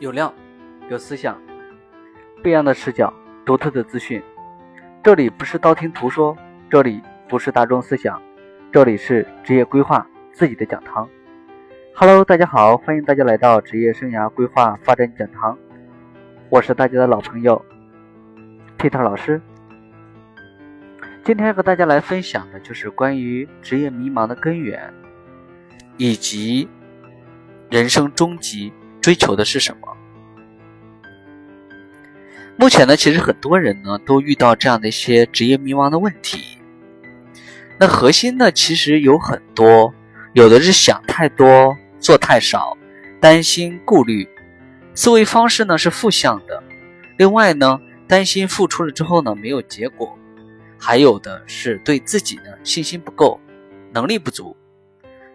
有料，有思想，不一样的视角，独特的资讯。这里不是道听途说，这里不是大众思想，这里是职业规划自己的讲堂。Hello，大家好，欢迎大家来到职业生涯规划发展讲堂。我是大家的老朋友 Peter 老师。今天和大家来分享的就是关于职业迷茫的根源，以及人生终极追求的是什么。目前呢，其实很多人呢都遇到这样的一些职业迷茫的问题。那核心呢，其实有很多，有的是想太多，做太少，担心顾虑，思维方式呢是负向的。另外呢，担心付出了之后呢没有结果，还有的是对自己呢信心不够，能力不足，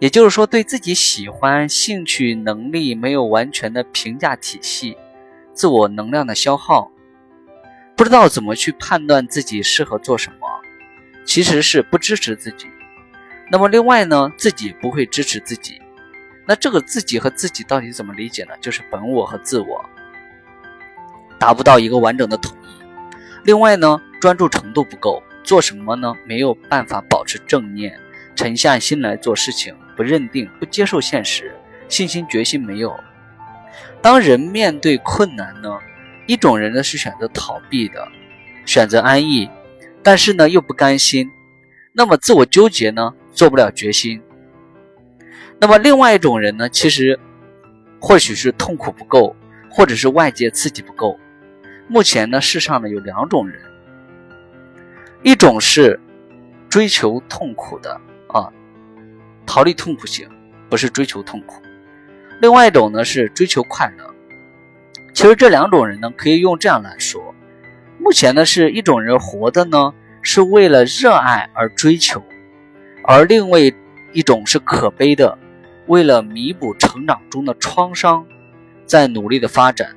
也就是说对自己喜欢、兴趣、能力没有完全的评价体系，自我能量的消耗。不知道怎么去判断自己适合做什么，其实是不支持自己。那么另外呢，自己不会支持自己。那这个自己和自己到底怎么理解呢？就是本我和自我达不到一个完整的统一。另外呢，专注程度不够，做什么呢？没有办法保持正念，沉下心来做事情，不认定，不接受现实，信心决心没有。当人面对困难呢？一种人呢是选择逃避的，选择安逸，但是呢又不甘心，那么自我纠结呢做不了决心。那么另外一种人呢，其实或许是痛苦不够，或者是外界刺激不够。目前呢世上呢有两种人，一种是追求痛苦的啊，逃离痛苦型，不是追求痛苦；另外一种呢是追求快乐。其实这两种人呢，可以用这样来说：目前呢是一种人活的呢，是为了热爱而追求；而另外一种是可悲的，为了弥补成长中的创伤，在努力的发展。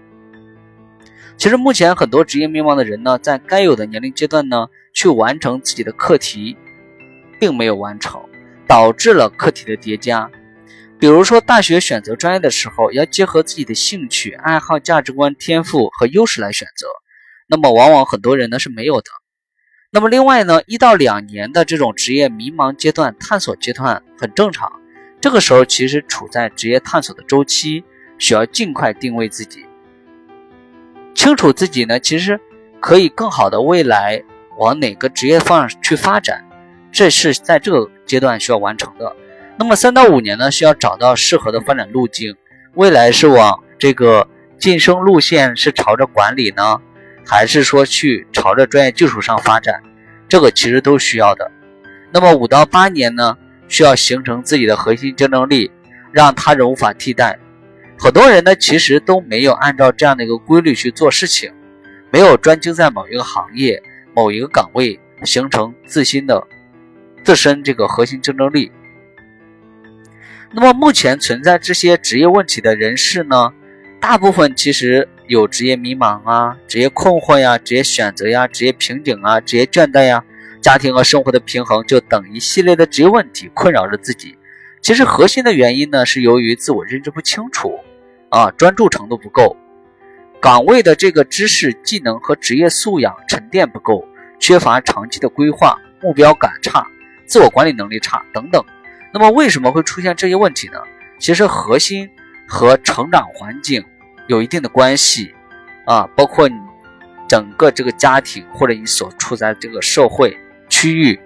其实目前很多职业迷茫的人呢，在该有的年龄阶段呢，去完成自己的课题，并没有完成，导致了课题的叠加。比如说，大学选择专业的时候，要结合自己的兴趣、爱好、价值观、天赋和优势来选择。那么，往往很多人呢是没有的。那么，另外呢，一到两年的这种职业迷茫阶段、探索阶段很正常。这个时候其实处在职业探索的周期，需要尽快定位自己，清楚自己呢，其实可以更好的未来往哪个职业方向去发展，这是在这个阶段需要完成的。那么三到五年呢，需要找到适合的发展路径。未来是往这个晋升路线是朝着管理呢，还是说去朝着专业技术上发展？这个其实都需要的。那么五到八年呢，需要形成自己的核心竞争力，让他人无法替代。很多人呢，其实都没有按照这样的一个规律去做事情，没有专精在某一个行业、某一个岗位，形成自身的自身这个核心竞争力。那么目前存在这些职业问题的人士呢，大部分其实有职业迷茫啊、职业困惑呀、职业选择呀、职业瓶颈啊、职业倦怠呀、家庭和生活的平衡，就等一系列的职业问题困扰着自己。其实核心的原因呢，是由于自我认知不清楚啊，专注程度不够，岗位的这个知识、技能和职业素养沉淀不够，缺乏长期的规划，目标感差，自我管理能力差等等。那么为什么会出现这些问题呢？其实核心和成长环境有一定的关系啊，包括你整个这个家庭或者你所处在这个社会区域。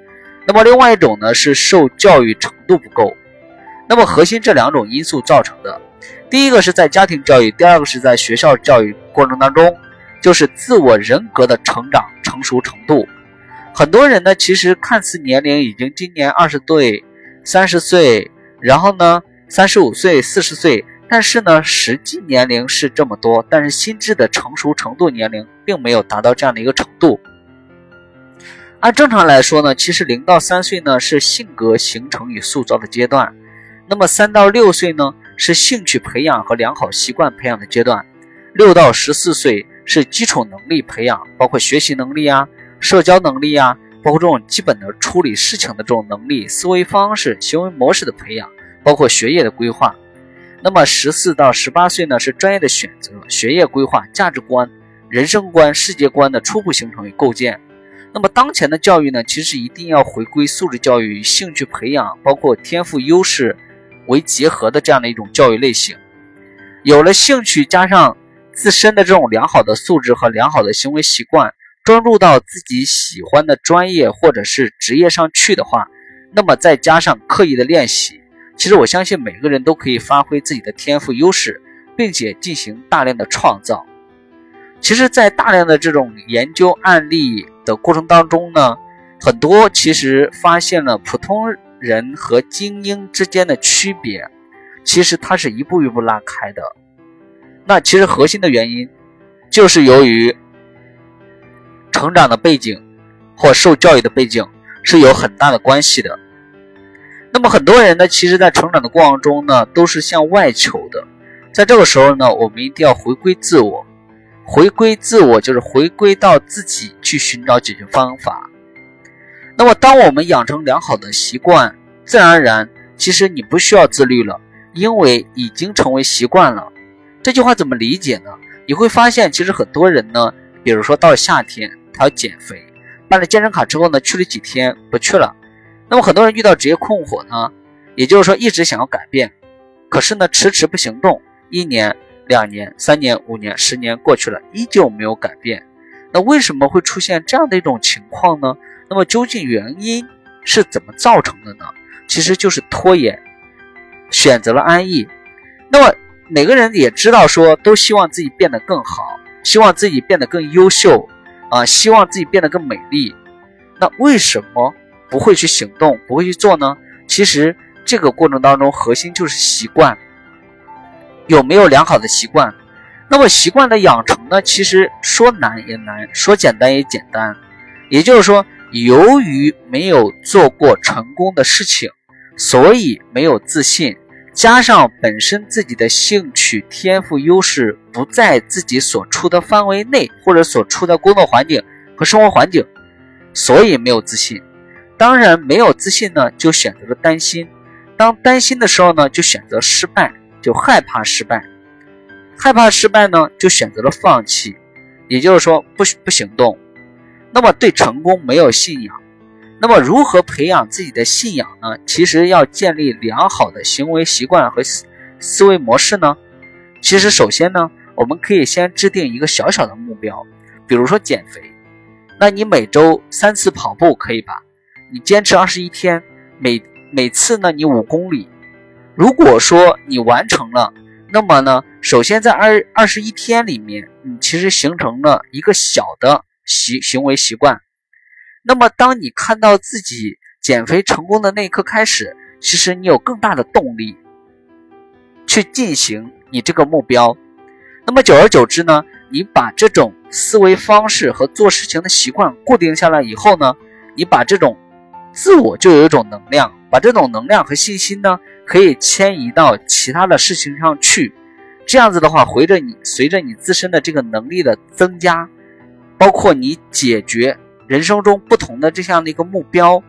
那么另外一种呢是受教育程度不够。那么核心这两种因素造成的，第一个是在家庭教育，第二个是在学校教育过程当中，就是自我人格的成长成熟程度。很多人呢其实看似年龄已经今年二十岁。三十岁，然后呢，三十五岁、四十岁，但是呢，实际年龄是这么多，但是心智的成熟程度年龄并没有达到这样的一个程度。按正常来说呢，其实零到三岁呢是性格形成与塑造的阶段，那么三到六岁呢是兴趣培养和良好习惯培养的阶段，六到十四岁是基础能力培养，包括学习能力啊、社交能力啊。包括这种基本的处理事情的这种能力、思维方式、行为模式的培养，包括学业的规划。那么十四到十八岁呢，是专业的选择、学业规划、价值观、人生观、世界观的初步形成与构建。那么当前的教育呢，其实一定要回归素质教育与兴趣培养，包括天赋优势为结合的这样的一种教育类型。有了兴趣，加上自身的这种良好的素质和良好的行为习惯，专注到自己喜欢的专业或者是职业上去的话，那么再加上刻意的练习。其实我相信每个人都可以发挥自己的天赋优势，并且进行大量的创造。其实，在大量的这种研究案例的过程当中呢，很多其实发现了普通人和精英之间的区别，其实它是一步一步拉开的。那其实核心的原因，就是由于成长的背景或受教育的背景是有很大的关系的。那么很多人呢，其实，在成长的过程中呢，都是向外求的。在这个时候呢，我们一定要回归自我，回归自我就是回归到自己去寻找解决方法。那么，当我们养成良好的习惯，自然而然，其实你不需要自律了，因为已经成为习惯了。这句话怎么理解呢？你会发现，其实很多人呢，比如说到夏天，他要减肥，办了健身卡之后呢，去了几天不去了。那么很多人遇到职业困惑呢，也就是说一直想要改变，可是呢迟迟不行动，一年、两年、三年、五年、十年过去了，依旧没有改变。那为什么会出现这样的一种情况呢？那么究竟原因是怎么造成的呢？其实就是拖延，选择了安逸。那么每个人也知道说，都希望自己变得更好，希望自己变得更优秀啊，希望自己变得更美丽。那为什么？不会去行动，不会去做呢？其实这个过程当中，核心就是习惯。有没有良好的习惯？那么习惯的养成呢？其实说难也难，说简单也简单。也就是说，由于没有做过成功的事情，所以没有自信，加上本身自己的兴趣、天赋、优势不在自己所处的范围内，或者所处的工作环境和生活环境，所以没有自信。当然没有自信呢，就选择了担心。当担心的时候呢，就选择失败，就害怕失败。害怕失败呢，就选择了放弃，也就是说不不行动。那么对成功没有信仰。那么如何培养自己的信仰呢？其实要建立良好的行为习惯和思思维模式呢。其实首先呢，我们可以先制定一个小小的目标，比如说减肥。那你每周三次跑步可以吧？你坚持二十一天，每每次呢，你五公里。如果说你完成了，那么呢，首先在二二十一天里面，你其实形成了一个小的习行为习惯。那么，当你看到自己减肥成功的那一刻开始，其实你有更大的动力去进行你这个目标。那么，久而久之呢，你把这种思维方式和做事情的习惯固定下来以后呢，你把这种自我就有一种能量，把这种能量和信心呢，可以迁移到其他的事情上去。这样子的话，随着你随着你自身的这个能力的增加，包括你解决人生中不同的这样的一个目标，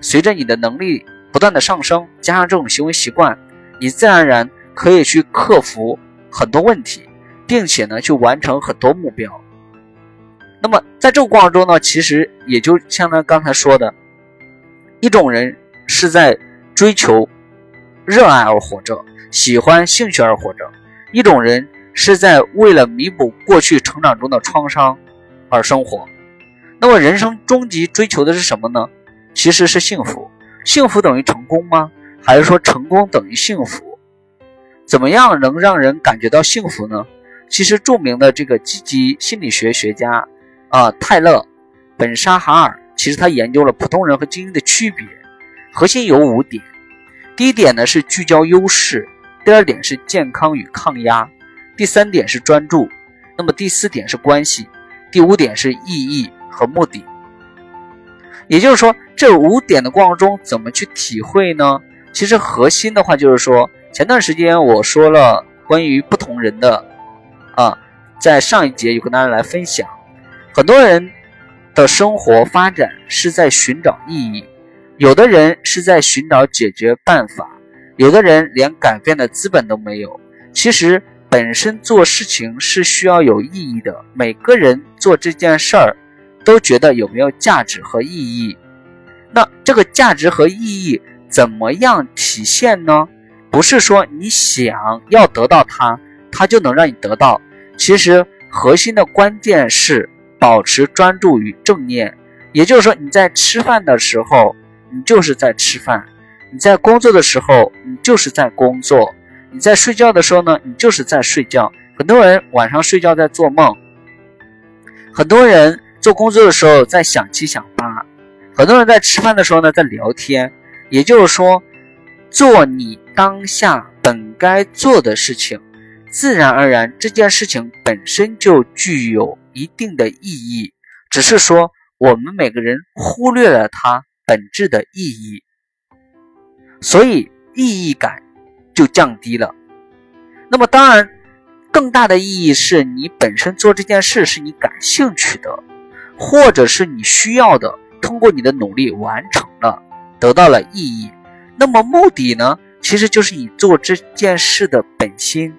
随着你的能力不断的上升，加上这种行为习惯，你自然而然可以去克服很多问题，并且呢，去完成很多目标。那么在这个过程中呢，其实也就像他刚才说的。一种人是在追求热爱而活着，喜欢兴趣而活着；一种人是在为了弥补过去成长中的创伤而生活。那么，人生终极追求的是什么呢？其实是幸福。幸福等于成功吗？还是说成功等于幸福？怎么样能让人感觉到幸福呢？其实，著名的这个积极心理学学家啊，泰勒·本沙哈尔。其实他研究了普通人和精英的区别，核心有五点。第一点呢是聚焦优势，第二点是健康与抗压，第三点是专注，那么第四点是关系，第五点是意义和目的。也就是说，这五点的过程中怎么去体会呢？其实核心的话就是说，前段时间我说了关于不同人的啊，在上一节有跟大家来分享，很多人。的生活发展是在寻找意义，有的人是在寻找解决办法，有的人连改变的资本都没有。其实本身做事情是需要有意义的，每个人做这件事儿都觉得有没有价值和意义。那这个价值和意义怎么样体现呢？不是说你想要得到它，它就能让你得到。其实核心的关键是保持专注与正念，也就是说你在吃饭的时候，你就是在吃饭；你在工作的时候，你就是在工作；你在睡觉的时候呢，你就是在睡觉。很多人晚上睡觉在做梦，很多人做工作的时候在想七想八，很多人在吃饭的时候呢在聊天。也就是说，做你当下本该做的事情。自然而然，这件事情本身就具有一定的意义，只是说我们每个人忽略了它本质的意义，所以意义感就降低了。那么，当然，更大的意义是你本身做这件事是你感兴趣的，或者是你需要的，通过你的努力完成了，得到了意义。那么目的呢，其实就是你做这件事的本心。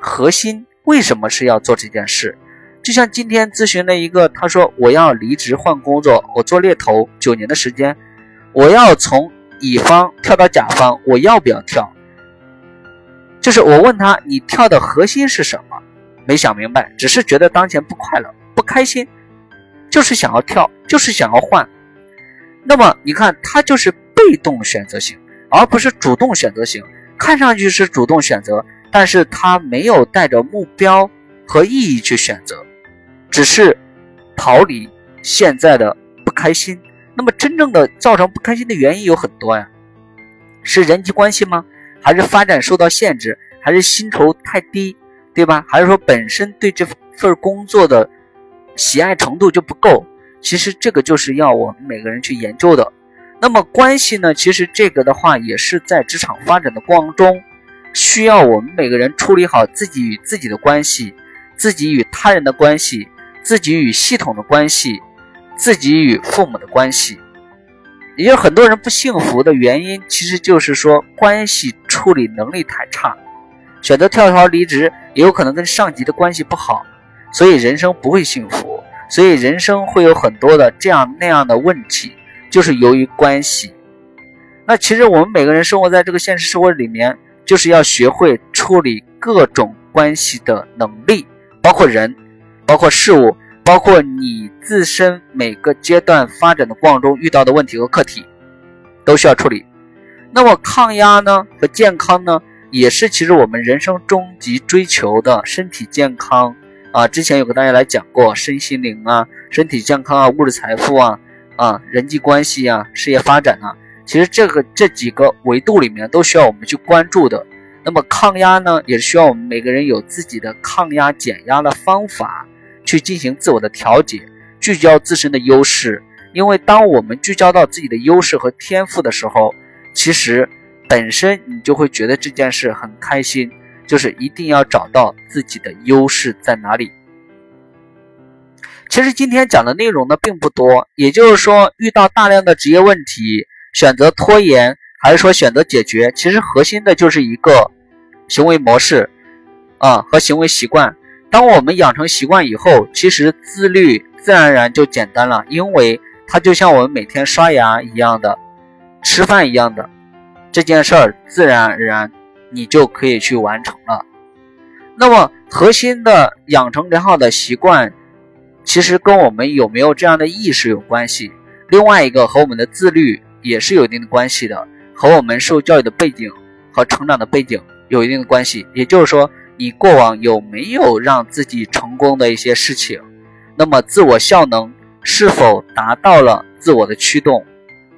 核心为什么是要做这件事？就像今天咨询的一个，他说我要离职换工作，我做猎头九年的时间，我要从乙方跳到甲方，我要不要跳？就是我问他，你跳的核心是什么？没想明白，只是觉得当前不快乐、不开心，就是想要跳，就是想要换。那么你看，他就是被动选择型，而不是主动选择型。看上去是主动选择。但是他没有带着目标和意义去选择，只是逃离现在的不开心。那么真正的造成不开心的原因有很多呀，是人际关系吗？还是发展受到限制？还是薪酬太低，对吧？还是说本身对这份工作的喜爱程度就不够？其实这个就是要我们每个人去研究的。那么关系呢？其实这个的话也是在职场发展的过程中。需要我们每个人处理好自己与自己的关系，自己与他人的关系，自己与系统的关系，自己与父母的关系。也有很多人不幸福的原因，其实就是说关系处理能力太差，选择跳槽离职，也有可能跟上级的关系不好，所以人生不会幸福，所以人生会有很多的这样那样的问题，就是由于关系。那其实我们每个人生活在这个现实社会里面。就是要学会处理各种关系的能力，包括人，包括事物，包括你自身每个阶段发展的过程中遇到的问题和课题，都需要处理。那么抗压呢和健康呢，也是其实我们人生终极追求的身体健康啊。之前有跟大家来讲过身心灵啊，身体健康啊，物质财富啊，啊，人际关系啊，事业发展啊。其实这个这几个维度里面都需要我们去关注的。那么抗压呢，也是需要我们每个人有自己的抗压减压的方法，去进行自我的调节，聚焦自身的优势。因为当我们聚焦到自己的优势和天赋的时候，其实本身你就会觉得这件事很开心。就是一定要找到自己的优势在哪里。其实今天讲的内容呢并不多，也就是说遇到大量的职业问题。选择拖延还是说选择解决？其实核心的就是一个行为模式啊和行为习惯。当我们养成习惯以后，其实自律自然而然就简单了，因为它就像我们每天刷牙一样的、吃饭一样的这件事儿，自然而然你就可以去完成了。那么核心的养成良好的习惯，其实跟我们有没有这样的意识有关系。另外一个和我们的自律。也是有一定的关系的，和我们受教育的背景和成长的背景有一定的关系。也就是说，你过往有没有让自己成功的一些事情，那么自我效能是否达到了自我的驱动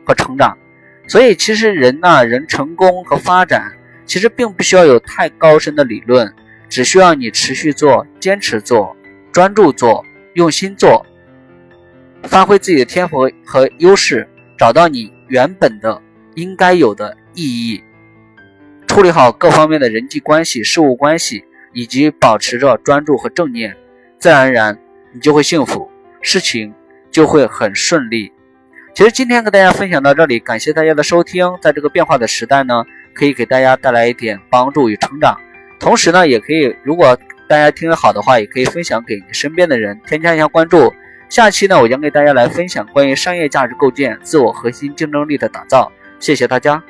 和成长？所以，其实人呐，人成功和发展，其实并不需要有太高深的理论，只需要你持续做、坚持做、专注做、用心做，发挥自己的天赋和优势，找到你。原本的应该有的意义，处理好各方面的人际关系、事务关系，以及保持着专注和正念，自然而然你就会幸福，事情就会很顺利。其实今天跟大家分享到这里，感谢大家的收听。在这个变化的时代呢，可以给大家带来一点帮助与成长。同时呢，也可以如果大家听得好的话，也可以分享给你身边的人，添加一下关注。下期呢，我将给大家来分享关于商业价值构建、自我核心竞争力的打造。谢谢大家。